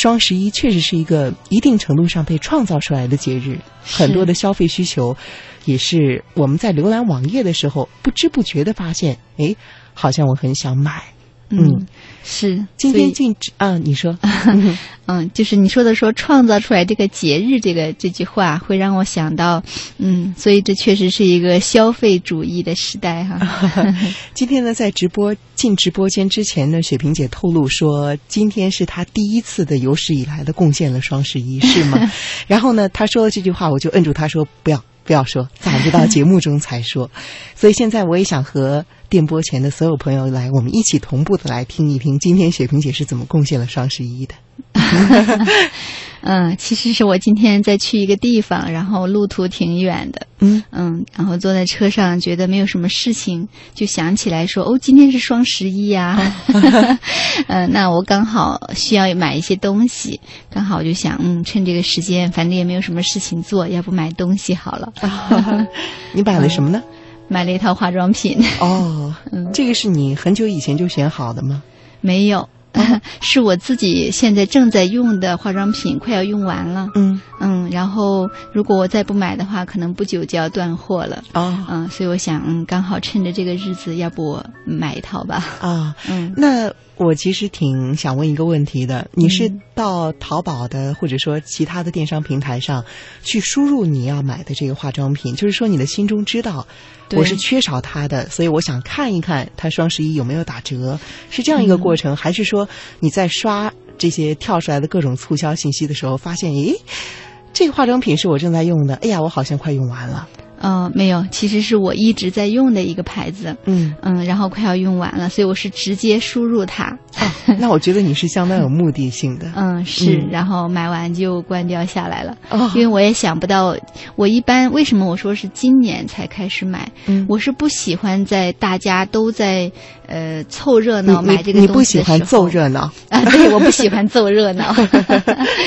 双十一确实是一个一定程度上被创造出来的节日，很多的消费需求，也是我们在浏览网页的时候不知不觉的发现，哎，好像我很想买。嗯，是今天禁止啊，你说，嗯，就是你说的说创造出来这个节日这个这句话，会让我想到，嗯，所以这确实是一个消费主义的时代哈。今天呢，在直播进直播间之前呢，雪萍姐透露说，今天是她第一次的有史以来的贡献了双十一，是吗？然后呢，她说了这句话，我就摁住她说不要。不要说，攒着到节目中才说。所以现在我也想和电波前的所有朋友来，我们一起同步的来听一听，今天雪萍姐是怎么贡献了双十一的。嗯，其实是我今天在去一个地方，然后路途挺远的。嗯嗯，然后坐在车上，觉得没有什么事情，就想起来说：“哦，今天是双十一呀。”嗯，那我刚好需要买一些东西，刚好我就想，嗯，趁这个时间，反正也没有什么事情做，要不买东西好了。你买了什么呢？买了一套化妆品。哦，这个是你很久以前就选好的吗？没有。是我自己现在正在用的化妆品，快要用完了。嗯嗯，然后如果我再不买的话，可能不久就要断货了。哦，嗯，所以我想，嗯，刚好趁着这个日子，要不我买一套吧。啊，嗯，那我其实挺想问一个问题的，你是到淘宝的或者说其他的电商平台上去输入你要买的这个化妆品，就是说你的心中知道。我是缺少它的，所以我想看一看它双十一有没有打折，是这样一个过程，还是说你在刷这些跳出来的各种促销信息的时候，发现，诶，这个化妆品是我正在用的，哎呀，我好像快用完了。嗯，没有，其实是我一直在用的一个牌子，嗯嗯，然后快要用完了，所以我是直接输入它。那我觉得你是相当有目的性的。嗯，是，然后买完就关掉下来了，因为我也想不到，我一般为什么我说是今年才开始买？嗯，我是不喜欢在大家都在呃凑热闹买这个东西你不喜欢凑热闹。啊？对，我不喜欢凑热闹，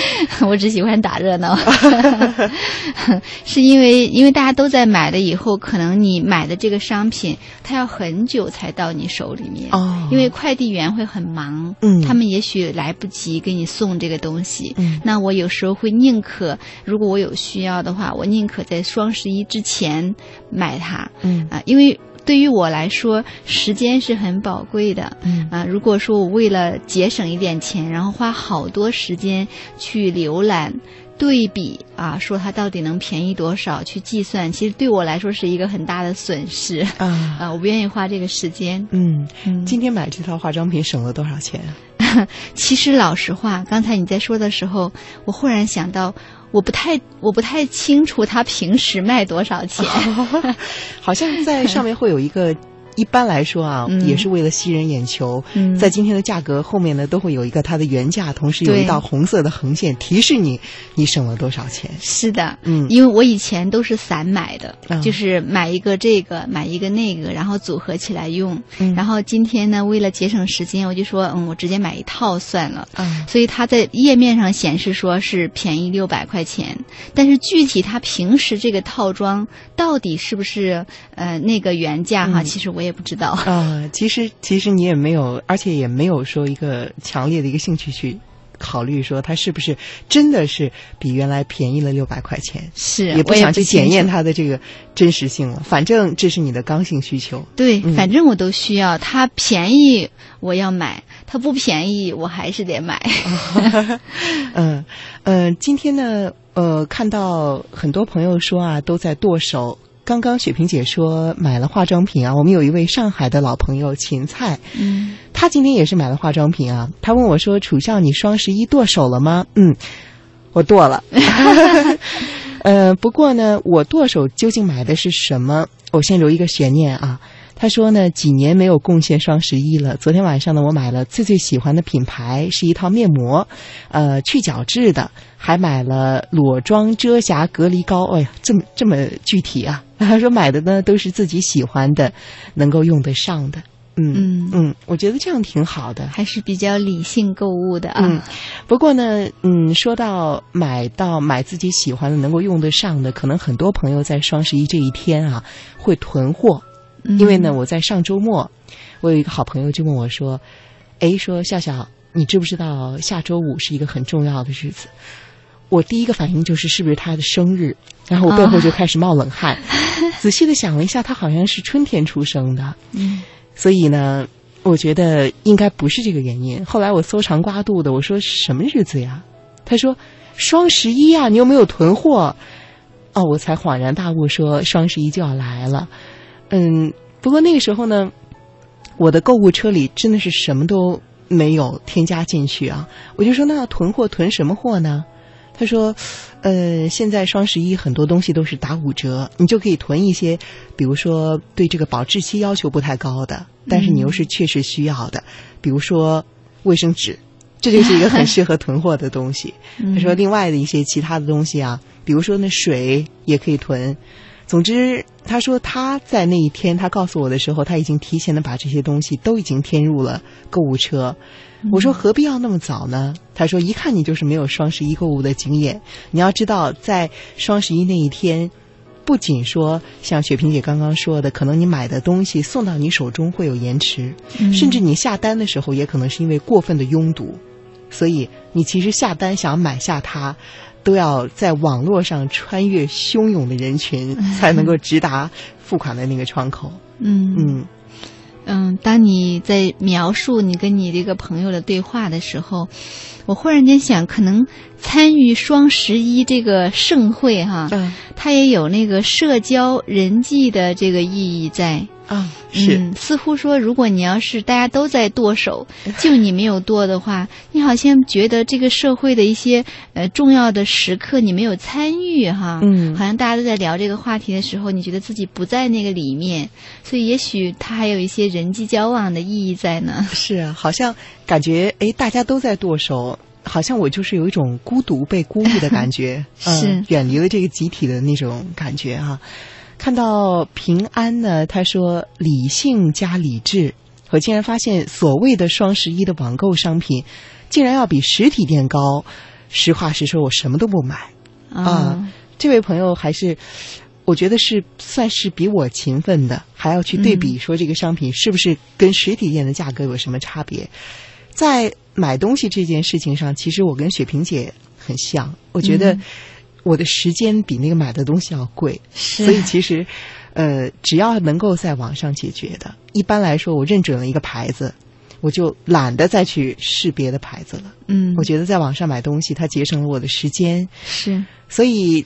我只喜欢打热闹，是因为因为大家都在。在买了以后，可能你买的这个商品，它要很久才到你手里面哦，因为快递员会很忙，嗯，他们也许来不及给你送这个东西，嗯，那我有时候会宁可，如果我有需要的话，我宁可在双十一之前买它，嗯。啊，因为对于我来说，时间是很宝贵的，嗯啊，如果说我为了节省一点钱，然后花好多时间去浏览。对比啊，说它到底能便宜多少？去计算，其实对我来说是一个很大的损失啊啊！我不愿意花这个时间。嗯，今天买这套化妆品省了多少钱？其实老实话，刚才你在说的时候，我忽然想到，我不太我不太清楚他平时卖多少钱，好像在上面会有一个。一般来说啊，也是为了吸人眼球，在今天的价格后面呢，都会有一个它的原价，同时有一道红色的横线提示你你省了多少钱。是的，嗯，因为我以前都是散买的，就是买一个这个，买一个那个，然后组合起来用。然后今天呢，为了节省时间，我就说，嗯，我直接买一套算了。嗯，所以它在页面上显示说是便宜六百块钱，但是具体它平时这个套装到底是不是呃那个原价哈？其实我。我也不知道啊，其实其实你也没有，而且也没有说一个强烈的一个兴趣去考虑说它是不是真的是比原来便宜了六百块钱，是也不想去检验它的这个真实性了。反正这是你的刚性需求，对，反正我都需要。它便宜我要买，它不便宜我还是得买。嗯嗯，今天呢，呃，看到很多朋友说啊，都在剁手。刚刚雪萍姐说买了化妆品啊，我们有一位上海的老朋友芹菜，嗯，他今天也是买了化妆品啊。他问我说：“楚笑，你双十一剁手了吗？”嗯，我剁了。呃，不过呢，我剁手究竟买的是什么？我先留一个悬念啊。他说呢，几年没有贡献双十一了。昨天晚上呢，我买了最最喜欢的品牌，是一套面膜，呃，去角质的，还买了裸妆遮瑕隔离膏。哎呀，这么这么具体啊！他说买的呢都是自己喜欢的，能够用得上的。嗯嗯嗯，我觉得这样挺好的，还是比较理性购物的啊。嗯，不过呢，嗯，说到买到买自己喜欢的、能够用得上的，可能很多朋友在双十一这一天啊会囤货。因为呢，我在上周末，我有一个好朋友就问我说：“哎，说笑笑，你知不知道下周五是一个很重要的日子？我第一个反应就是是不是他的生日，然后我背后就开始冒冷汗。仔细的想了一下，他好像是春天出生的，嗯所以呢，我觉得应该不是这个原因。后来我搜肠刮肚的，我说什么日子呀？他说双十一啊，你有没有囤货？哦，我才恍然大悟，说双十一就要来了。嗯，不过那个时候呢，我的购物车里真的是什么都没有添加进去啊。我就说那要囤货，囤什么货呢？他说，呃，现在双十一很多东西都是打五折，你就可以囤一些，比如说对这个保质期要求不太高的，但是你又是确实需要的，比如说卫生纸，这就是一个很适合囤货的东西。他说，另外的一些其他的东西啊，比如说那水也可以囤。总之，他说他在那一天他告诉我的时候，他已经提前的把这些东西都已经添入了购物车。我说何必要那么早呢？他说一看你就是没有双十一购物的经验。你要知道，在双十一那一天，不仅说像雪萍姐刚刚说的，可能你买的东西送到你手中会有延迟，甚至你下单的时候也可能是因为过分的拥堵，所以你其实下单想买下它。都要在网络上穿越汹涌的人群，才能够直达付款的那个窗口。嗯嗯嗯，当你在描述你跟你这个朋友的对话的时候，我忽然间想，可能参与双十一这个盛会哈，嗯它也有那个社交人际的这个意义在。啊，是、嗯，似乎说，如果你要是大家都在剁手，就你没有剁的话，你好像觉得这个社会的一些呃重要的时刻你没有参与哈，嗯好像大家都在聊这个话题的时候，你觉得自己不在那个里面，所以也许它还有一些人际交往的意义在呢。是啊，好像感觉哎，大家都在剁手。好像我就是有一种孤独被孤立的感觉，是嗯、远离了这个集体的那种感觉哈、看到平安呢，他说理性加理智，我竟然发现所谓的双十一的网购商品，竟然要比实体店高。实话实说，我什么都不买。啊，这位朋友还是，我觉得是算是比我勤奋的，还要去对比说这个商品是不是跟实体店的价格有什么差别。在买东西这件事情上，其实我跟雪萍姐很像，我觉得我的时间比那个买的东西要贵，是所以其实，呃，只要能够在网上解决的，一般来说，我认准了一个牌子。我就懒得再去试别的牌子了。嗯，我觉得在网上买东西，它节省了我的时间。是所以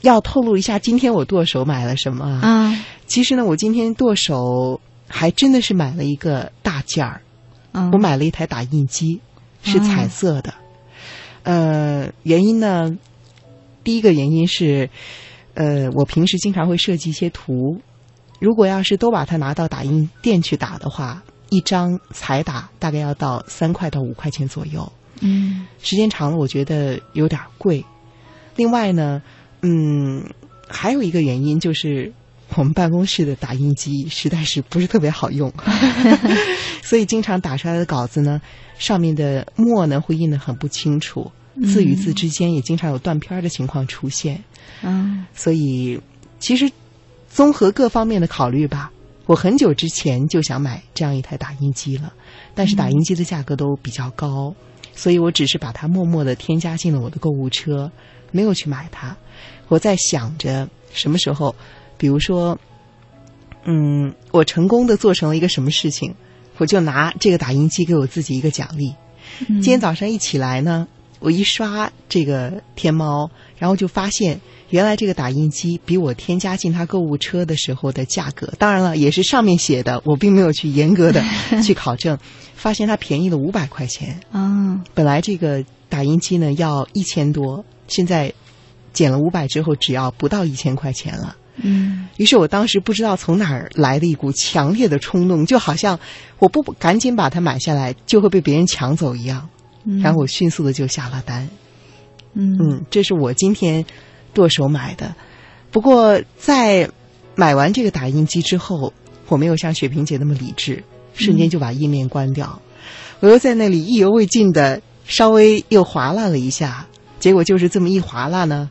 要透露一下，今天我剁手买了什么啊？啊，其实呢，我今天剁手还真的是买了一个大件儿，嗯我买了一台打印机，是彩色的。呃，原因呢，第一个原因是，呃，我平时经常会设计一些图，如果要是都把它拿到打印店去打的话，一张彩打大概要到三块到五块钱左右。嗯时间长了，我觉得有点贵。另外呢，嗯，还有一个原因就是我们办公室的打印机实在是不是特别好用，所以经常打出来的稿子呢，上面的墨呢会印得很不清楚，字与字之间也经常有断片儿的情况出现。啊所以其实综合各方面的考虑吧，我很久之前就想买这样一台打印机了，但是打印机的价格都比较高，所以我只是把它默默的添加进了我的购物车，没有去买它。我在想着什么时候，比如说，嗯，我成功的做成了一个什么事情，我就拿这个打印机给我自己一个奖励。嗯今天早上一起来呢，我一刷这个天猫，然后就发现原来这个打印机比我添加进它购物车的时候的价格，当然了，也是上面写的，我并没有去严格的 去考证，发现它便宜了五百块钱。啊本来这个打印机呢要一千多，现在减了五百之后，只要不到一千块钱了。嗯于是我当时不知道从哪儿来的一股强烈的冲动，就好像我不赶紧把它买下来，就会被别人抢走一样。嗯，然后我迅速的就下了单。嗯嗯，这是我今天剁手买的。不过在买完这个打印机之后，我没有像雪萍姐那么理智，瞬间就把页面关掉。我又在那里意犹未尽的稍微又划拉了一下，结果就是这么一划拉呢，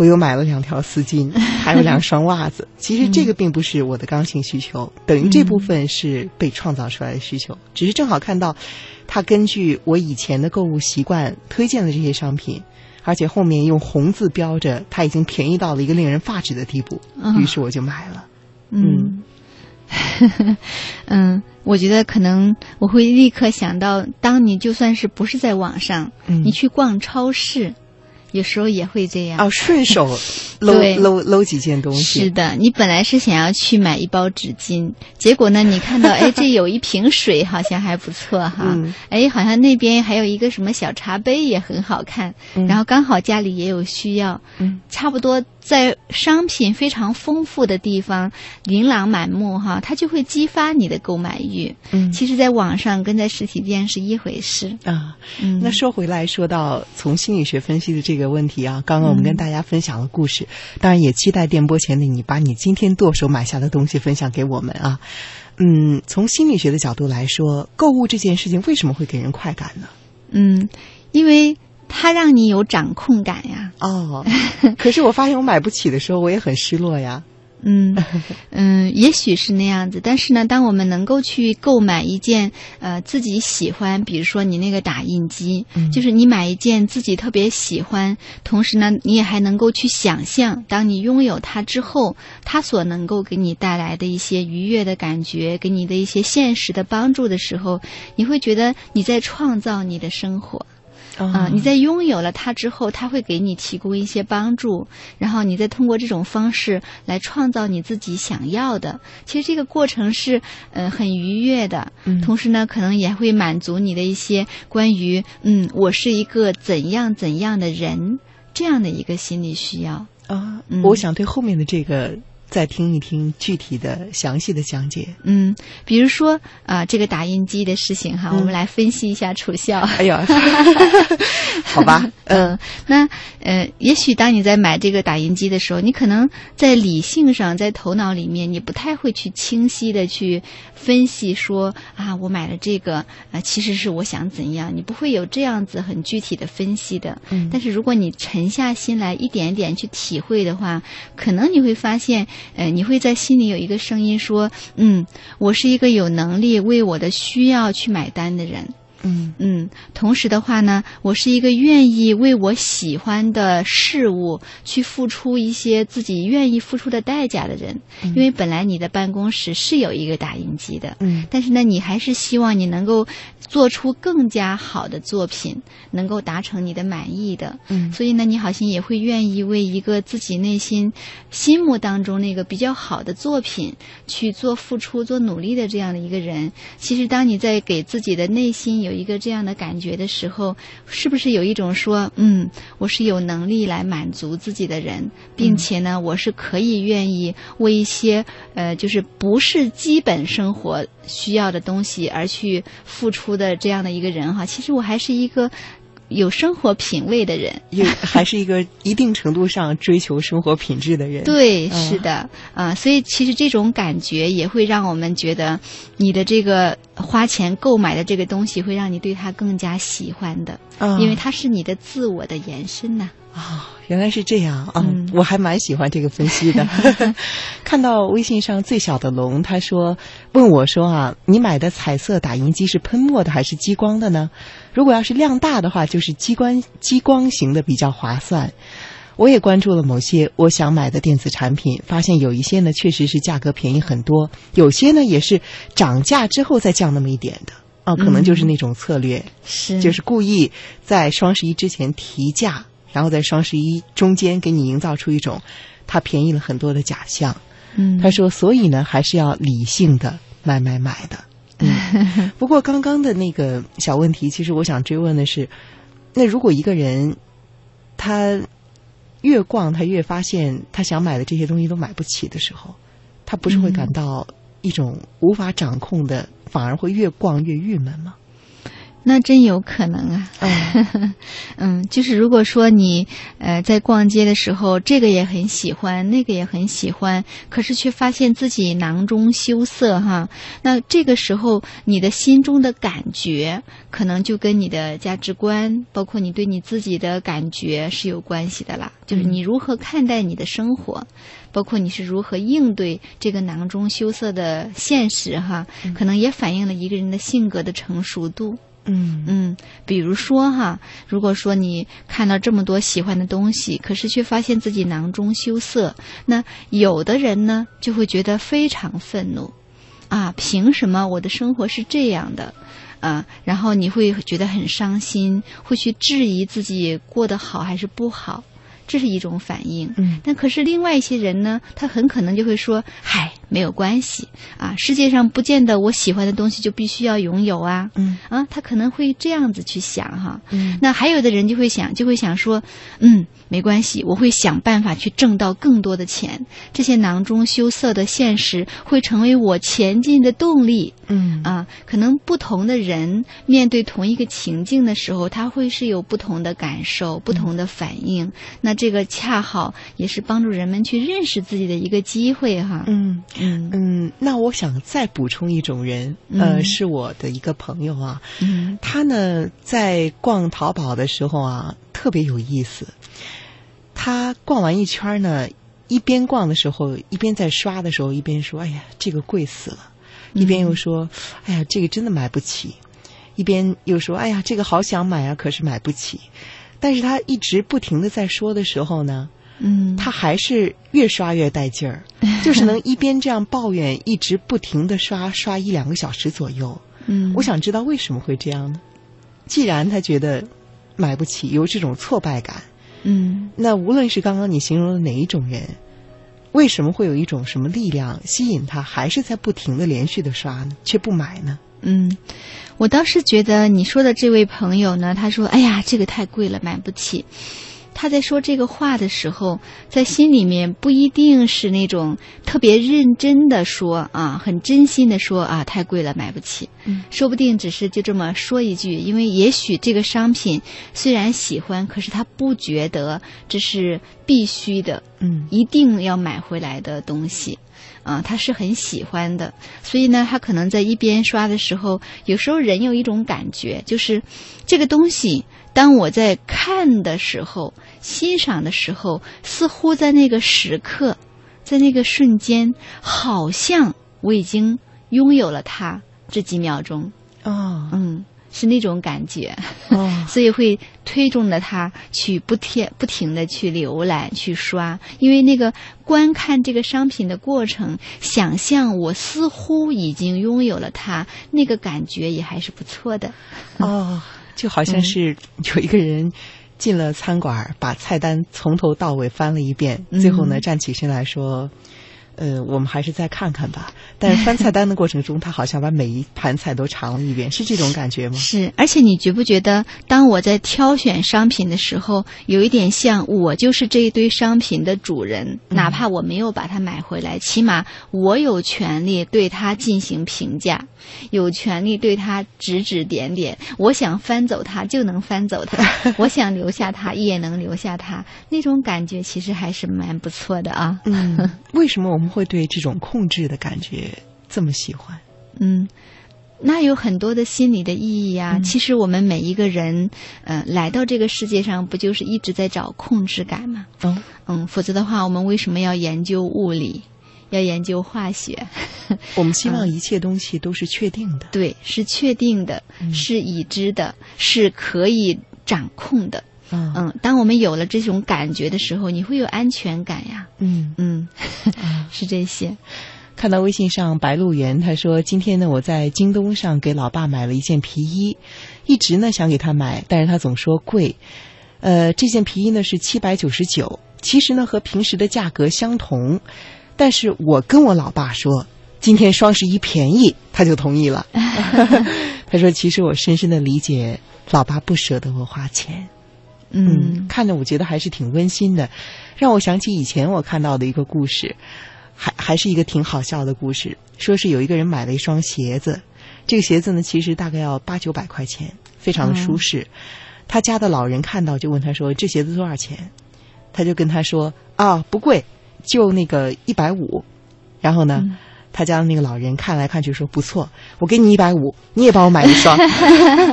我又买了两条丝巾，还有两双袜子。其实这个并不是我的刚性需求，等于这部分是被创造出来的需求。只是正好看到，他根据我以前的购物习惯推荐的这些商品，而且后面用红字标着，它已经便宜到了一个令人发指的地步。于是我就买了。嗯，嗯，我觉得可能我会立刻想到，当你就算是不是在网上，你去逛超市。有时候也会这样哦，顺手 搂搂搂几件东西。是的，你本来是想要去买一包纸巾，结果呢，你看到 哎，这有一瓶水，好像还不错哈。哎，好像那边还有一个什么小茶杯也很好看，然后刚好家里也有需要，差不多。在商品非常丰富的地方，琳琅满目哈，它就会激发你的购买欲。嗯，其实，在网上跟在实体店是一回事啊。嗯，那说回来说到从心理学分析的这个问题啊，刚刚我们跟大家分享了故事，当然也期待电波前的你把你今天剁手买下的东西分享给我们啊。嗯，从心理学的角度来说，购物这件事情为什么会给人快感呢？嗯，因为。它让你有掌控感呀！哦，可是我发现我买不起的时候，我也很失落呀。嗯 嗯，也许是那样子，但是呢，当我们能够去购买一件呃自己喜欢，比如说你那个打印机，就是你买一件自己特别喜欢，同时呢，你也还能够去想象，当你拥有它之后，它所能够给你带来的一些愉悦的感觉，给你的一些现实的帮助的时候，你会觉得你在创造你的生活。啊，你在拥有了它之后，它会给你提供一些帮助，然后你再通过这种方式来创造你自己想要的。其实这个过程是嗯很愉悦的，同时呢，可能也会满足你的一些关于嗯我是一个怎样怎样的人这样的一个心理需要啊。我想对后面的这个。再听一听具体的详细的讲解。嗯，比如说啊，这个打印机的事情哈，我们来分析一下楚笑。哎呦，好吧，嗯，那呃，也许当你在买这个打印机的时候，你可能在理性上，在头脑里面，你不太会去清晰的去分析说啊，我买了这个啊，其实是我想怎样，你不会有这样子很具体的分析的。嗯，但是如果你沉下心来，一点点去体会的话，可能你会发现。呃，你会在心里有一个声音说：“嗯，我是一个有能力为我的需要去买单的人。”嗯嗯，同时的话呢，我是一个愿意为我喜欢的事物去付出一些自己愿意付出的代价的人。因为本来你的办公室是有一个打印机的，嗯，但是呢，你还是希望你能够做出更加好的作品，能够达成你的满意的。嗯，所以呢，你好像也会愿意为一个自己内心心目当中那个比较好的作品去做付出、做努力的这样的一个人。其实，当你在给自己的内心有有一个这样的感觉的时候，是不是有一种说，嗯，我是有能力来满足自己的人，并且呢，我是可以愿意为一些呃，就是不是基本生活需要的东西而去付出的这样的一个人哈。其实我还是一个。有生活品味的人，也还是一个一定程度上追求生活品质的人。对，是的，啊，所以其实这种感觉也会让我们觉得，你的这个花钱购买的这个东西会让你对它更加喜欢的，因为它是你的自我的延伸呐。啊，原来是这样啊！我还蛮喜欢这个分析的。看到微信上最小的龙，他说问我说啊，你买的彩色打印机是喷墨的还是激光的呢？如果要是量大的话，就是激光激光型的比较划算。我也关注了某些我想买的电子产品，发现有一些呢确实是价格便宜很多，有些呢也是涨价之后再降那么一点的。哦，可能就是那种策略，是就是故意在双十一之前提价。然后在双十一中间给你营造出一种它便宜了很多的假象。嗯，他说，所以呢，还是要理性的买买买的。嗯，不过刚刚的那个小问题，其实我想追问的是，那如果一个人他越逛，他越发现他想买的这些东西都买不起的时候，他不是会感到一种无法掌控的，反而会越逛越郁闷吗？那真有可能啊，嗯，就是如果说你呃在逛街的时候，这个也很喜欢，那个也很喜欢，可是却发现自己囊中羞涩哈，那这个时候你的心中的感觉，可能就跟你的价值观，包括你对你自己的感觉是有关系的啦，就是你如何看待你的生活。包括你是如何应对这个囊中羞涩的现实哈，可能也反映了一个人的性格的成熟度。嗯嗯，比如说哈，如果说你看到这么多喜欢的东西，可是却发现自己囊中羞涩，那有的人呢就会觉得非常愤怒，啊，凭什么我的生活是这样的？啊，然后你会觉得很伤心，会去质疑自己过得好还是不好。这是一种反应，嗯，但可是另外一些人呢，他很可能就会说：“嗨，没有关系。啊，世界上不见得我喜欢的东西就必须要拥有啊，嗯。啊，他可能会这样子去想哈，嗯。那还有的人就会想，就会想说，嗯，没关系，我会想办法去挣到更多的钱，这些囊中羞涩的现实会成为我前进的动力，嗯。啊，可能不同的人面对同一个情境的时候，他会是有不同的感受、不同的反应。那这个恰好也是帮助人们去认识自己的一个机会哈。嗯嗯嗯，那我想再补充一种人，呃，嗯是我的一个朋友啊，嗯他呢在逛淘宝的时候啊，特别有意思。他逛完一圈呢，一边逛的时候，一边在刷的时候，一边说：“哎呀，这个贵死了。”一边又说：“哎呀，这个真的买不起。”一边又说：“哎呀，这个好想买啊，可是买不起。”但是他一直不停的在说的时候呢，嗯，他还是越刷越带劲儿，就是能一边这样抱怨，一直不停的刷刷一两个小时左右。嗯，我想知道为什么会这样呢？既然他觉得买不起，有这种挫败感，嗯那无论是刚刚你形容的哪一种人，为什么会有一种什么力量吸引他，还是在不停的连续的刷呢，却不买呢？嗯，我倒是觉得你说的这位朋友呢，他说：“哎呀，这个太贵了，买不起。”他在说这个话的时候，在心里面不一定是那种特别认真的说啊，很真心的说啊，太贵了，买不起。嗯，说不定只是就这么说一句，因为也许这个商品虽然喜欢，可是他不觉得这是必须的，嗯一定要买回来的东西。啊，他是很喜欢的，所以呢，他可能在一边刷的时候，有时候人有一种感觉，就是这个东西，当我在看的时候、欣赏的时候，似乎在那个时刻，在那个瞬间，好像我已经拥有了它这几秒钟，哦嗯，是那种感觉。哦 所以会推动着他去不停不停的去浏览、去刷，因为那个观看这个商品的过程，想象我似乎已经拥有了它，那个感觉也还是不错的。哦，就好像是有一个人进了餐馆，把菜单从头到尾翻了一遍，嗯最后呢站起身来说。呃，我们还是再看看吧。但是翻菜单的过程中，他好像把每一盘菜都尝了一遍，是这种感觉吗？是，而且你觉不觉得，当我在挑选商品的时候，有一点像我就是这一堆商品的主人，哪怕我没有把它买回来，起码我有权利对它进行评价，有权利对它指指点点。我想翻走它就能翻走它，我想留下它也能留下它，那种感觉其实还是蛮不错的啊。嗯，为什么我们会对这种控制的感觉这么喜欢？嗯，那有很多的心理的意义呀、嗯其实我们每一个人，呃，来到这个世界上，不就是一直在找控制感吗？哦，嗯，否则的话，我们为什么要研究物理，要研究化学？我们希望一切东西都是确定的。对，是确定的，嗯是已知的，是可以掌控的。嗯嗯，当我们有了这种感觉的时候，你会有安全感呀。嗯，嗯，啊 是这些。看到微信上白鹿原，他说今天呢我在京东上给老爸买了一件皮衣，一直呢想给他买，但是他总说贵。呃，这件皮衣呢是七百九十九，其实呢和平时的价格相同，但是我跟我老爸说今天双十一便宜，他就同意了。他说其实我深深的理解老爸不舍得我花钱。嗯，看着我觉得还是挺温馨的，让我想起以前我看到的一个故事，还还是一个挺好笑的故事。说是有一个人买了一双鞋子，这个鞋子呢其实大概要八九百块钱，非常的舒适。他家的老人看到就问他说：“这鞋子多少钱？”他就跟他说：“啊，不贵，就那个一百五。”然后呢，他家的那个老人看来看去说：“不错，我给你一百五，你也帮我买一双。”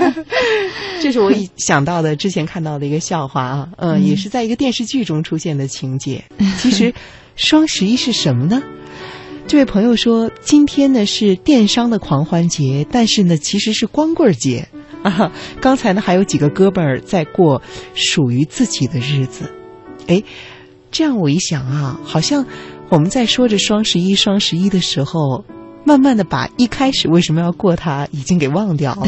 这是我一想到的之前看到的一个笑话啊，嗯，也是在一个电视剧中出现的情节。其实，双十一是什么呢？这位朋友说，今天呢是电商的狂欢节，但是呢其实是光棍节啊。刚才呢还有几个哥们儿在过属于自己的日子，哎，这样我一想啊，好像我们在说着双十一、双十一的时候。慢慢的把一开始为什么要过它已经给忘掉了，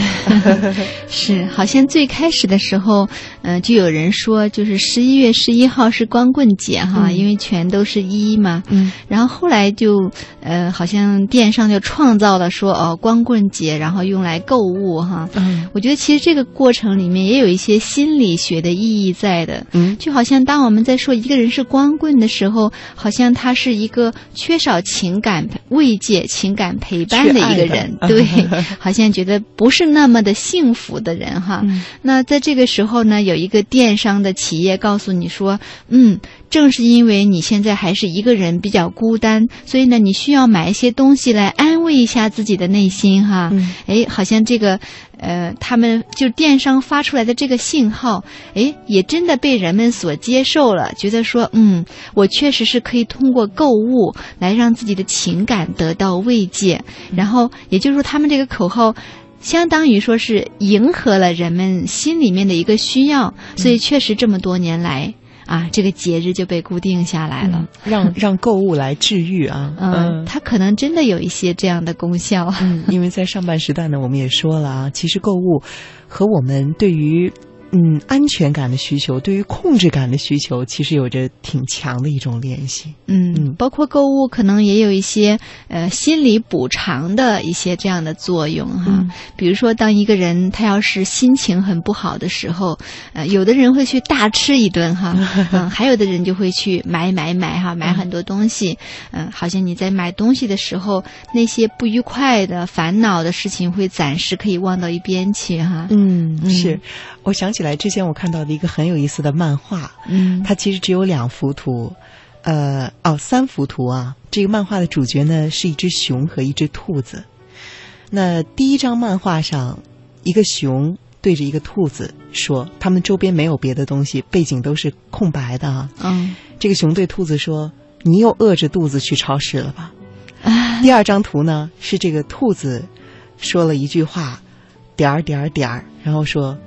是好像最开始的时候，嗯，就有人说就是十一月十一号是光棍节哈，因为全都是一嘛，嗯，然后后来就呃好像电商就创造了说哦光棍节，然后用来购物哈，嗯，我觉得其实这个过程里面也有一些心理学的意义在的，嗯，就好像当我们在说一个人是光棍的时候，好像他是一个缺少情感慰藉情感。陪伴的一个人，对，好像觉得不是那么的幸福的人哈。那在这个时候呢，有一个电商的企业告诉你说，嗯，正是因为你现在还是一个人，比较孤单，所以呢，你需要买一些东西来安慰一下自己的内心哈。哎，好像这个。呃，他们就电商发出来的这个信号，哎，也真的被人们所接受了，觉得说，嗯，我确实是可以通过购物来让自己的情感得到慰藉。然后，也就是说，他们这个口号，相当于说是迎合了人们心里面的一个需要，所以确实这么多年来。啊，这个节日就被固定下来了，让让购物来治愈啊，嗯，它可能真的有一些这样的功效，嗯，因为在上半时段呢，我们也说了啊，其实购物和我们对于。嗯，安全感的需求，对于控制感的需求，其实有着挺强的一种联系。嗯，包括购物可能也有一些呃心理补偿的一些这样的作用哈。比如说，当一个人他要是心情很不好的时候，呃，有的人会去大吃一顿哈，嗯，还有的人就会去买买买哈，买很多东西。嗯，好像你在买东西的时候，那些不愉快的、烦恼的事情会暂时可以忘到一边去哈。嗯，是。我想起来之前我看到的一个很有意思的漫画，嗯，它其实只有两幅图，呃，哦，三幅图啊。这个漫画的主角呢是一只熊和一只兔子。那第一张漫画上，一个熊对着一个兔子说：“他们周边没有别的东西，背景都是空白的啊。”嗯，这个熊对兔子说：“你又饿着肚子去超市了吧？”第二张图呢是这个兔子说了一句话，点儿点儿点儿，然后说。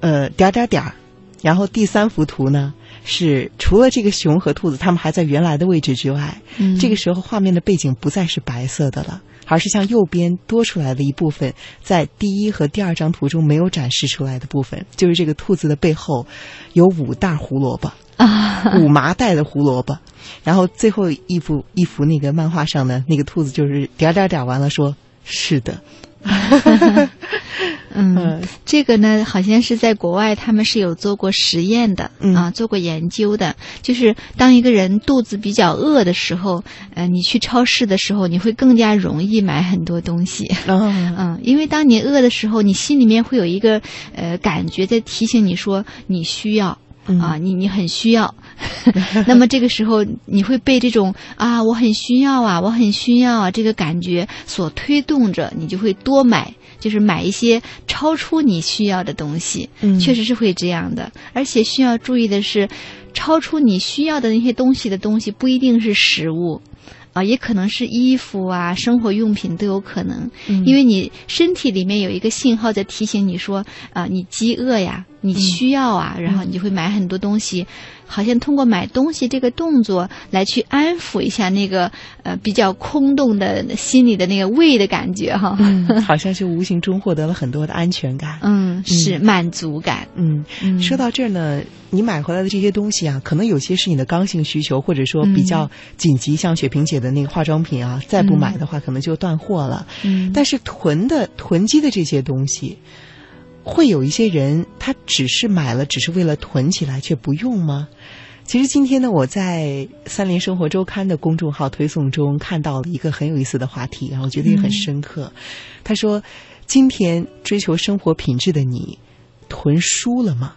呃，点点点儿，然后第三幅图呢是除了这个熊和兔子，它们还在原来的位置之外，这个时候画面的背景不再是白色的了，而是向右边多出来的一部分，在第一和第二张图中没有展示出来的部分，就是这个兔子的背后有五袋胡萝卜啊，五麻袋的胡萝卜，然后最后一幅一幅那个漫画上的那个兔子就是点点点完了说，是的。嗯，这个呢，好像是在国外，他们是有做过实验的啊，做过研究的。就是当一个人肚子比较饿的时候，呃，你去超市的时候，你会更加容易买很多东西。嗯，因为当你饿的时候，你心里面会有一个呃感觉在提醒你说你需要啊，你你很需要。那么这个时候，你会被这种啊，我很需要啊，我很需要啊这个感觉所推动着，你就会多买。就是买一些超出你需要的东西，嗯，确实是会这样的。而且需要注意的是，超出你需要的那些东西的东西不一定是食物，啊，也可能是衣服啊、生活用品都有可能。因为你身体里面有一个信号在提醒你说，啊，你饥饿呀，你需要啊，然后你就会买很多东西。好像通过买东西这个动作来去安抚一下那个呃比较空洞的心里的那个胃的感觉哈，好像是无形中获得了很多的安全感，嗯，是满足感，嗯，说到这儿呢，你买回来的这些东西啊，可能有些是你的刚性需求，或者说比较紧急，像雪萍姐的那个化妆品啊，再不买的话可能就断货了，嗯，但是囤的囤积的这些东西。会有一些人，他只是买了，只是为了囤起来，却不用吗？其实今天呢，我在三联生活周刊的公众号推送中看到了一个很有意思的话题，啊我觉得也很深刻。他说，今天追求生活品质的你，囤书了吗？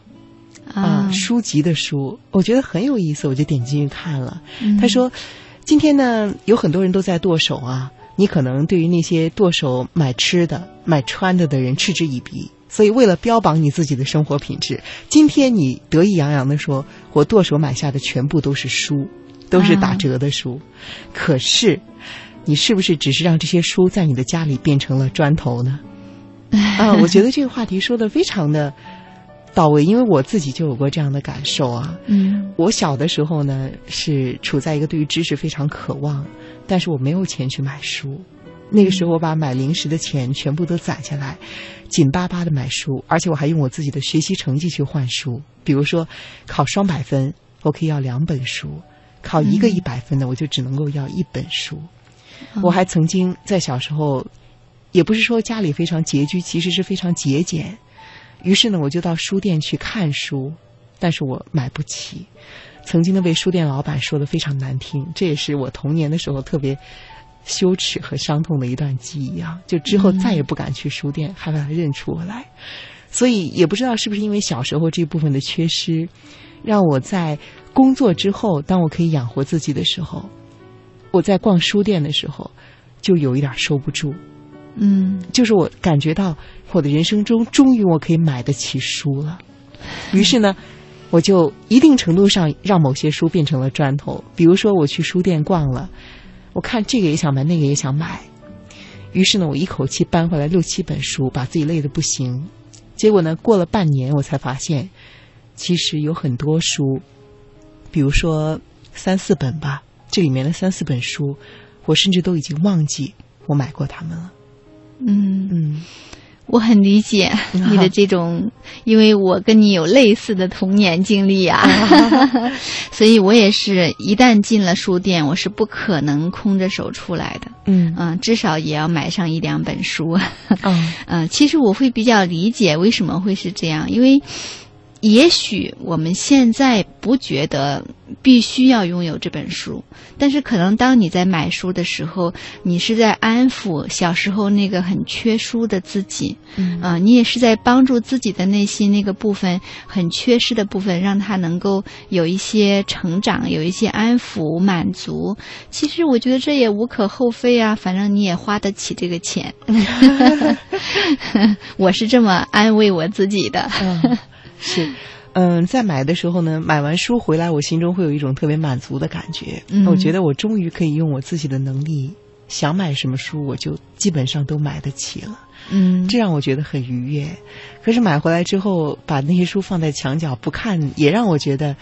啊，书籍的书，我觉得很有意思，我就点进去看了。他说，今天呢，有很多人都在剁手啊。你可能对于那些剁手买吃的、买穿的的人嗤之以鼻，所以为了标榜你自己的生活品质，今天你得意洋洋地说：“我剁手买下的全部都是书，都是打折的书。”可是，你是不是只是让这些书在你的家里变成了砖头呢？啊，我觉得这个话题说的非常的到位，因为我自己就有过这样的感受啊。嗯，我小的时候呢，是处在一个对于知识非常渴望。但是我没有钱去买书，那个时候我把买零食的钱全部都攒下来，紧巴巴的买书，而且我还用我自己的学习成绩去换书。比如说，考双百分，我可以要两本书；考一个一百分的，我就只能够要一本书。我还曾经在小时候，也不是说家里非常拮据，其实是非常节俭。于是呢，我就到书店去看书，但是我买不起。曾经的被书店老板说的非常难听，这也是我童年的时候特别羞耻和伤痛的一段记忆啊！就之后再也不敢去书店，害怕他认出我来。所以也不知道是不是因为小时候这部分的缺失，让我在工作之后，当我可以养活自己的时候，我在逛书店的时候就有一点收不住。嗯，就是我感觉到我的人生中终于我可以买得起书了，于是呢。我就一定程度上让某些书变成了砖头，比如说我去书店逛了，我看这个也想买，那个也想买，于是呢，我一口气搬回来六七本书，把自己累得不行。结果呢，过了半年，我才发现，其实有很多书，比如说三四本吧，这里面的三四本书，我甚至都已经忘记我买过它们了。嗯嗯。我很理解你的这种，因为我跟你有类似的童年经历啊，所以我也是一旦进了书店，我是不可能空着手出来的。嗯嗯，至少也要买上一两本书。嗯嗯，其实我会比较理解为什么会是这样，因为。也许我们现在不觉得必须要拥有这本书，但是可能当你在买书的时候，你是在安抚小时候那个很缺书的自己，嗯啊，你也是在帮助自己的内心那个部分很缺失的部分，让他能够有一些成长，有一些安抚满足。其实我觉得这也无可厚非啊，反正你也花得起这个钱，我是这么安慰我自己的。是，嗯，在买的时候呢，买完书回来，我心中会有一种特别满足的感觉。嗯，我觉得我终于可以用我自己的能力，想买什么书，我就基本上都买得起了。嗯，这让我觉得很愉悦。可是买回来之后，把那些书放在墙角不看，也让我觉得，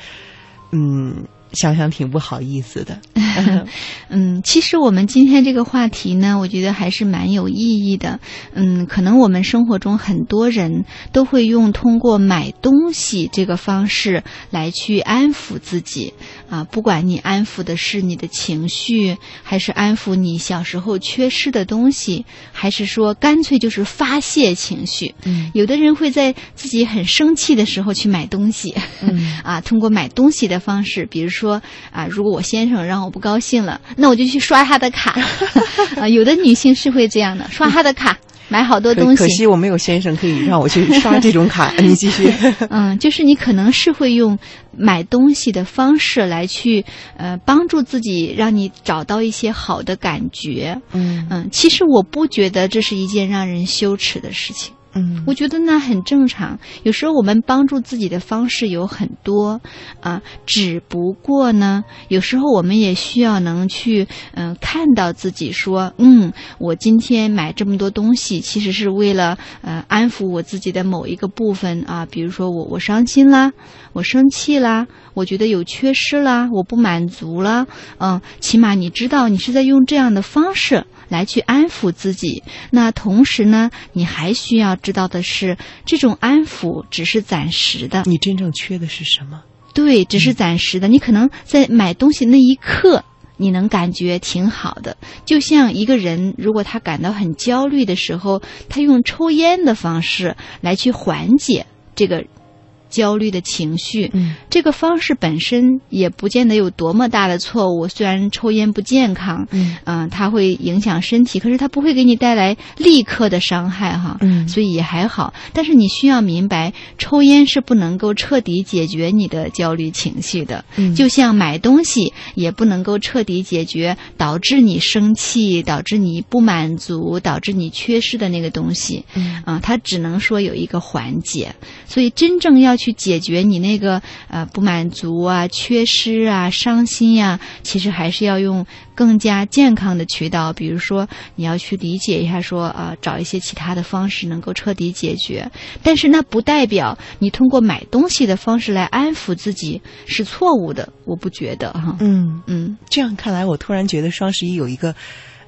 嗯。想想挺不好意思的，嗯，其实我们今天这个话题呢，我觉得还是蛮有意义的。嗯，可能我们生活中很多人都会用通过买东西这个方式来去安抚自己啊，不管你安抚的是你的情绪，还是安抚你小时候缺失的东西，还是说干脆就是发泄情绪。嗯，有的人会在自己很生气的时候去买东西，嗯 啊，通过买东西的方式，比如说。说啊，如果我先生让我不高兴了，那我就去刷他的卡。啊，有的女性是会这样的，刷他的卡买好多东西。可惜我没有先生可以让我去刷这种卡。你继续。嗯，就是你可能是会用买东西的方式来去呃帮助自己，让你找到一些好的感觉。嗯嗯，其实我不觉得这是一件让人羞耻的事情。嗯，我觉得那很正常。有时候我们帮助自己的方式有很多，啊，只不过呢，有时候我们也需要能去，嗯，看到自己说，嗯，我今天买这么多东西，其实是为了，呃，安抚我自己的某一个部分啊，比如说我我伤心啦，我生气啦，我觉得有缺失啦，我不满足了，嗯，起码你知道你是在用这样的方式。来去安抚自己，那同时呢，你还需要知道的是，这种安抚只是暂时的。你真正缺的是什么？对，只是暂时的。你可能在买东西那一刻，你能感觉挺好的。就像一个人，如果他感到很焦虑的时候，他用抽烟的方式来去缓解这个焦虑的情绪。嗯。这个方式本身也不见得有多么大的错误，虽然抽烟不健康，嗯。嗯、它会影响身体，可是它不会给你带来立刻的伤害哈，嗯。所以也还好。但是你需要明白，抽烟是不能够彻底解决你的焦虑情绪的，嗯。就像买东西也不能够彻底解决导致你生气、导致你不满足、导致你缺失的那个东西。嗯。啊，它只能说有一个缓解，所以真正要去解决你那个呃不满足啊、缺失啊、伤心呀、其实还是要用更加健康的渠道，比如说你要去理解一下说，啊，找一些其他的方式能够彻底解决。但是那不代表你通过买东西的方式来安抚自己是错误的，我不觉得哈。嗯，嗯这样看来，我突然觉得双十一有一个，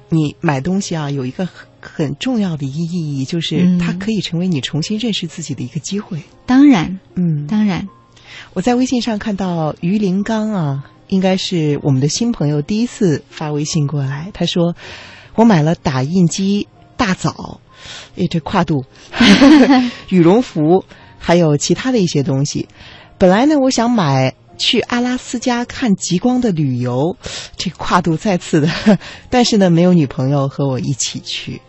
你买东西啊，有一个很很重要的一个意义，就是嗯它可以成为你重新认识自己的一个机会。当然，嗯，当然，我在微信上看到于林刚啊，应该是我们的新朋友，第一次发微信过来，他说我买了打印机大枣，哎，这跨度，羽绒服，还有其他的一些东西。本来呢，我想买去阿拉斯加看极光的旅游，这个跨度再次的，但是呢，没有女朋友和我一起去，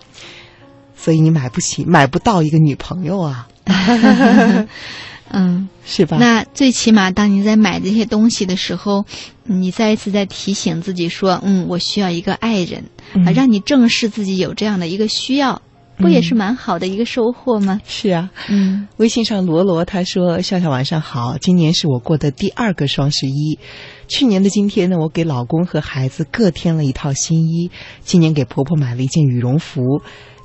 所以你买不起，买不到一个女朋友啊 嗯。是吧？那最起码，当你在买这些东西的时候，嗯你再一次在提醒自己说：“嗯，我需要一个爱人，啊，嗯让你正视自己有这样的一个需要，不也是蛮好的一个收获吗是啊。？”嗯微信上罗罗他说：“笑笑晚上好，今年是我过的第二个双十一。去年的今天呢，我给老公和孩子各添了一套新衣，今年给婆婆买了一件羽绒服，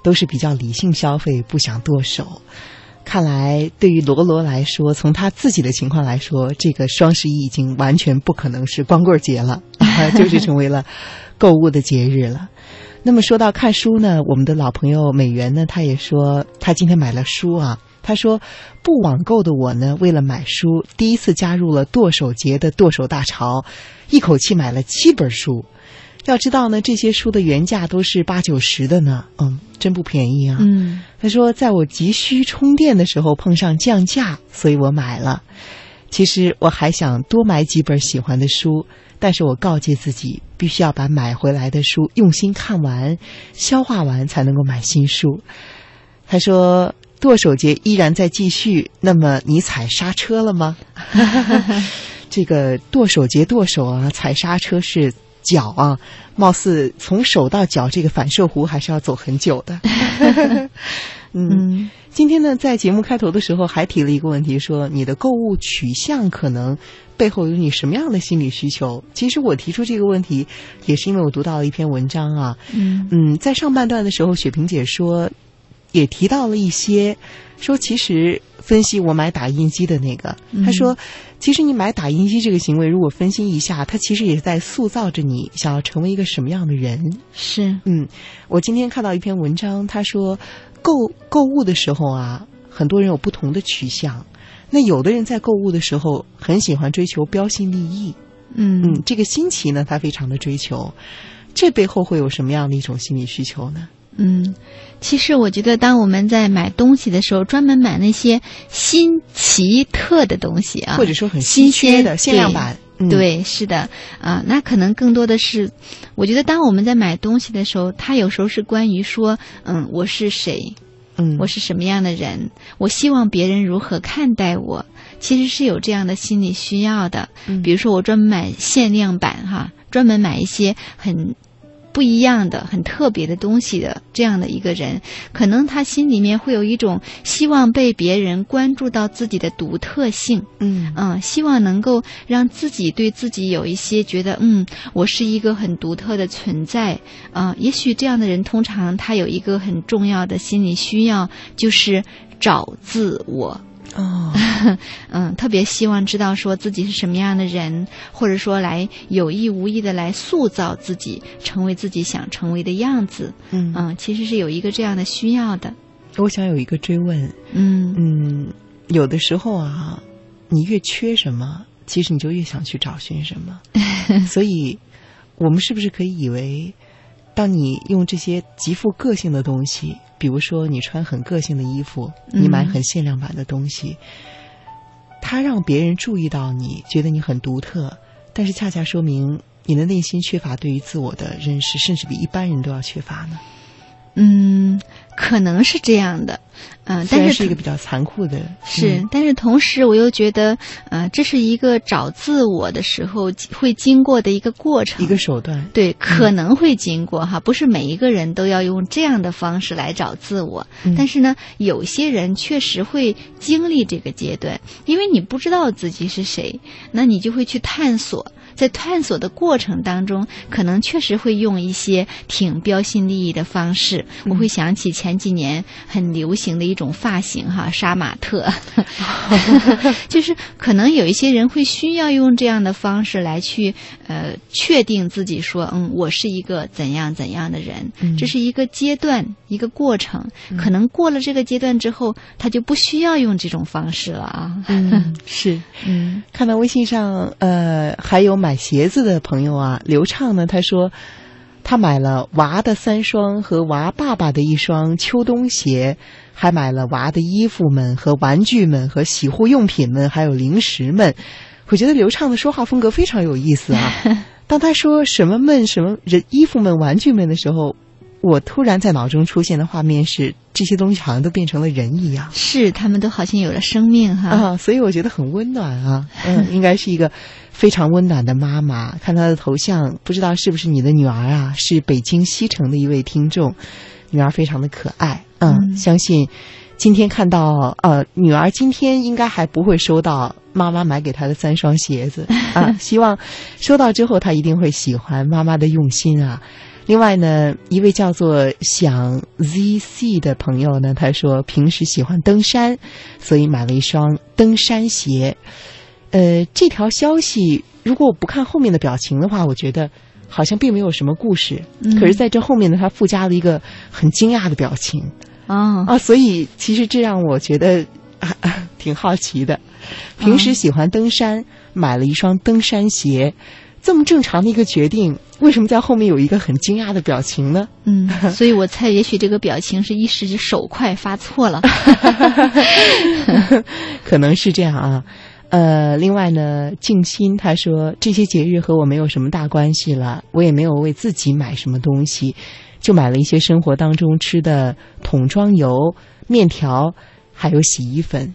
都是比较理性消费，不想剁手。看来对于罗罗来说，从他自己的情况来说，这个双十一已经完全不可能是光棍节了，就是成为了购物的节日了。”那么说到看书呢，我们的老朋友美元呢，他也说他今天买了书啊。他说，不网购的我呢，为了买书，第一次加入了剁手节的剁手大潮，一口气买了七本书。要知道呢，这些书的原价都是八九十的呢，嗯，真不便宜啊。嗯他说，在我急需充电的时候碰上降价，所以我买了。其实我还想多买几本喜欢的书，但是我告诫自己，必须要把买回来的书用心看完、消化完，才能够买新书。他说，剁手节依然在继续，那么你踩刹车了吗？这个剁手节剁手啊，踩刹车是脚啊，貌似从手到脚这个反射弧还是要走很久的。嗯，嗯今天呢，在节目开头的时候还提了一个问题，说你的购物取向可能背后有你什么样的心理需求？其实我提出这个问题，也是因为我读到了一篇文章啊，嗯嗯，在上半段的时候，雪萍姐说，也提到了一些，说其实分析我买打印机的那个，嗯她说，其实你买打印机这个行为，如果分析一下，它其实也在塑造着你想要成为一个什么样的人。是嗯，我今天看到一篇文章，他说购购物的时候啊，很多人有不同的取向。那有的人在购物的时候很喜欢追求标新立异，嗯嗯，这个新奇呢，他非常的追求。这背后会有什么样的一种心理需求呢？嗯，其实我觉得，当我们在买东西的时候，专门买那些新奇特的东西啊，或者说很新鲜的限量版，嗯，对，是的，啊，那可能更多的是，我觉得当我们在买东西的时候，它有时候是关于说，嗯，我是谁，嗯，我是什么样的人，我希望别人如何看待我，其实是有这样的心理需要的。嗯比如说，我专门买限量版哈，专门买一些很。不一样的、很特别的东西的这样的一个人，可能他心里面会有一种希望被别人关注到自己的独特性，嗯。嗯，希望能够让自己对自己有一些觉得，嗯，我是一个很独特的存在，啊、也许这样的人通常他有一个很重要的心理需要，就是找自我。哦，嗯，特别希望知道说自己是什么样的人，或者说来有意无意的来塑造自己，成为自己想成为的样子。嗯嗯，其实是有一个这样的需要的。我想有一个追问，嗯嗯，有的时候啊，你越缺什么，其实你就越想去找寻什么。所以，我们是不是可以以为，当你用这些极富个性的东西，比如说你穿很个性的衣服，你买嗯很限量版的东西，嗯它让别人注意到你，觉得你很独特，但是恰恰说明你的内心缺乏对于自我的认识，甚至比一般人都要缺乏呢。嗯，可能是这样的，嗯、但是是一个比较残酷的，是嗯，但是同时我又觉得，呃，这是一个找自我的时候会经过的一个过程，一个手段。对，可能会经过哈，不是每一个人都要用这样的方式来找自我。嗯但是呢，有些人确实会经历这个阶段，因为你不知道自己是谁，那你就会去探索。在探索的过程当中，可能确实会用一些挺标新立异的方式。我会想起前几年很流行的一种发型哈，杀马特，就是可能有一些人会需要用这样的方式来去呃确定自己说，嗯，我是一个怎样怎样的人。嗯这是一个阶段，一个过程。可能过了这个阶段之后，他就不需要用这种方式了啊。嗯，是。嗯看到微信上，呃，还有买鞋子的朋友啊，刘畅呢，他说他买了娃的三双和娃爸爸的一双秋冬鞋，还买了娃的衣服们和玩具们和洗护用品们，还有零食们。我觉得刘畅的说话风格非常有意思啊。当他说什么们、什么人、衣服们、玩具们的时候，我突然在脑中出现的画面是，这些东西好像都变成了人一样。是，他们都好像有了生命哈。啊，所以我觉得很温暖啊，嗯，应该是一个非常温暖的妈妈。看她的头像，不知道是不是你的女儿啊？是北京西城的一位听众，女儿非常的可爱，嗯，嗯相信今天看到呃，女儿今天应该还不会收到妈妈买给她的三双鞋子 啊，希望收到之后她一定会喜欢妈妈的用心啊。另外呢，一位叫做想 ZC 的朋友呢，他说平时喜欢登山，所以买了一双登山鞋。呃，这条消息如果我不看后面的表情的话，我觉得好像并没有什么故事。嗯可是在这后面呢，他附加了一个很惊讶的表情哦，啊，所以其实这让我觉得啊啊挺好奇的。平时喜欢登山，买了一双登山鞋，这么正常的一个决定，为什么在后面有一个很惊讶的表情呢？嗯，所以我猜，也许这个表情是一时手快发错了。可能是这样啊。呃，另外呢，静心他说这些节日和我没有什么大关系了，我也没有为自己买什么东西，就买了一些生活当中吃的桶装油、面条，还有洗衣粉。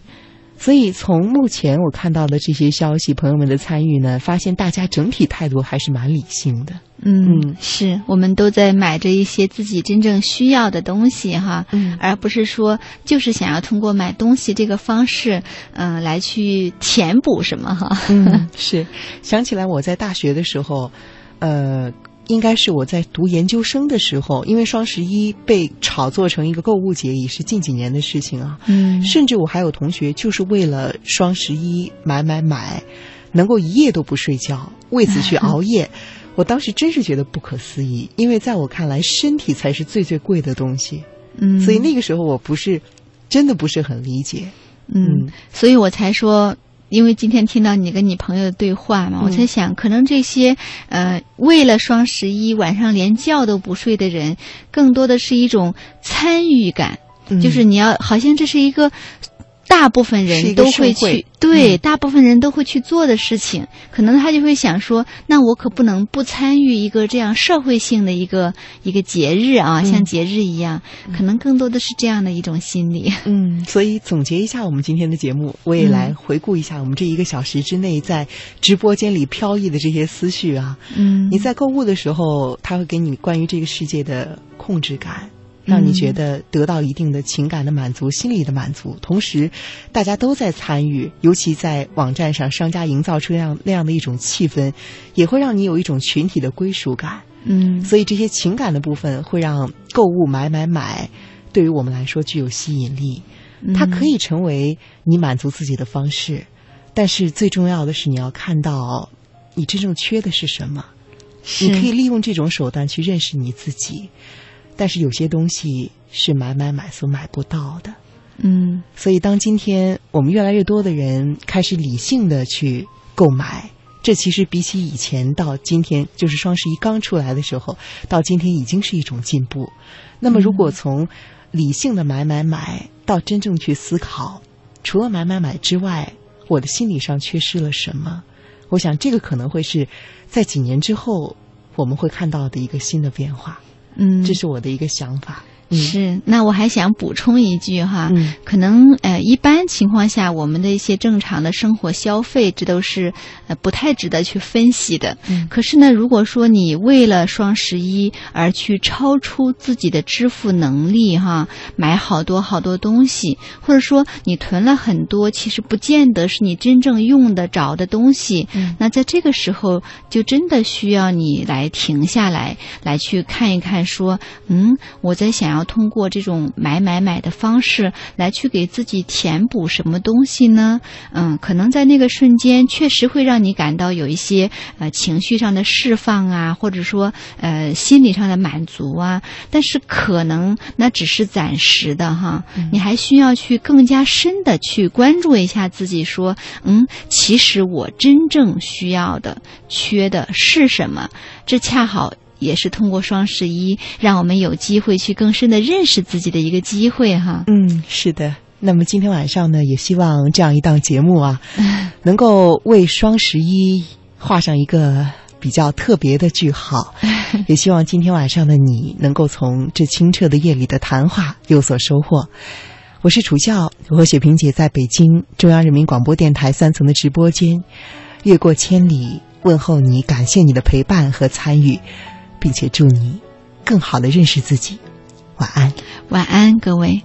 所以从目前我看到的这些消息，朋友们的参与呢，发现大家整体态度还是蛮理性的。嗯嗯，是我们都在买着一些自己真正需要的东西哈，嗯而不是说就是想要通过买东西这个方式，嗯、来去填补什么哈。嗯，是想起来我在大学的时候，呃，应该是我在读研究生的时候，因为双十一被炒作成一个购物节，也是近几年的事情啊。嗯甚至我还有同学就是为了双十一买买买，能够一夜都不睡觉，为此去熬夜。我当时真是觉得不可思议，因为在我看来，身体才是最最贵的东西。嗯，所以那个时候我不是真的不是很理解。嗯，所以我才说，因为今天听到你跟你朋友的对话嘛，嗯我才想，可能这些呃，为了双十一晚上连觉都不睡的人，更多的是一种参与感，嗯就是你要好像这是一个。大部分人都会去，对，嗯大部分人都会去做的事情，可能他就会想说，那我可不能不参与一个这样社会性的一个一个节日啊，嗯。像节日一样，可能更多的是这样的一种心理。嗯，所以总结一下我们今天的节目，我也来回顾一下我们这一个小时之内在直播间里飘逸的这些思绪啊。嗯，你在购物的时候，他会给你关于这个世界的控制感，让你觉得得到一定的情感的满足、心理的满足。同时，大家都在参与，尤其在网站上，商家营造出那样那样的一种气氛，也会让你有一种群体的归属感。嗯，所以这些情感的部分会让购物买买买，对于我们来说具有吸引力。它可以成为你满足自己的方式，但是最重要的是你要看到你真正缺的是什么。你可以利用这种手段去认识你自己，但是有些东西是买买买所买不到的。嗯所以，当今天我们越来越多的人开始理性的去购买，这其实比起以前到今天，就是双十一刚出来的时候，到今天已经是一种进步。那么，如果从理性的买买买到真正去思考，除了买买买之外，我的心理上缺失了什么？我想这个可能会是在几年之后我们会看到的一个新的变化。嗯，这是我的一个想法。是，那我还想补充一句哈，嗯。可能呃，一般情况下，我们的一些正常的生活消费，这都是呃不太值得去分析的。嗯。可是呢，如果说你为了双十一而去超出自己的支付能力哈，买好多好多东西，或者说你囤了很多，其实不见得是你真正用得着的东西，嗯。那在这个时候，就真的需要你来停下来，来去看一看，说，嗯，我在想要通过这种买买买的方式来去给自己填补什么东西呢？嗯，可能在那个瞬间，确实会让你感到有一些呃情绪上的释放啊，或者说呃心理上的满足啊，但是可能那只是暂时的哈，你还需要去更加深的去关注一下自己，说，嗯，其实我真正需要的、缺的是什么？这恰好。也是通过双十一，让我们有机会去更深的认识自己的一个机会哈。嗯，是的。那么今天晚上呢，也希望这样一档节目啊，能够为双十一画上一个比较特别的句号。也希望今天晚上的你能够从这清澈的夜里的谈话有所收获。我是楚笑，我和雪萍姐在北京中央人民广播电台三层的直播间，越过千里问候你，感谢你的陪伴和参与，并且祝你更好的认识自己。晚安。晚安，各位。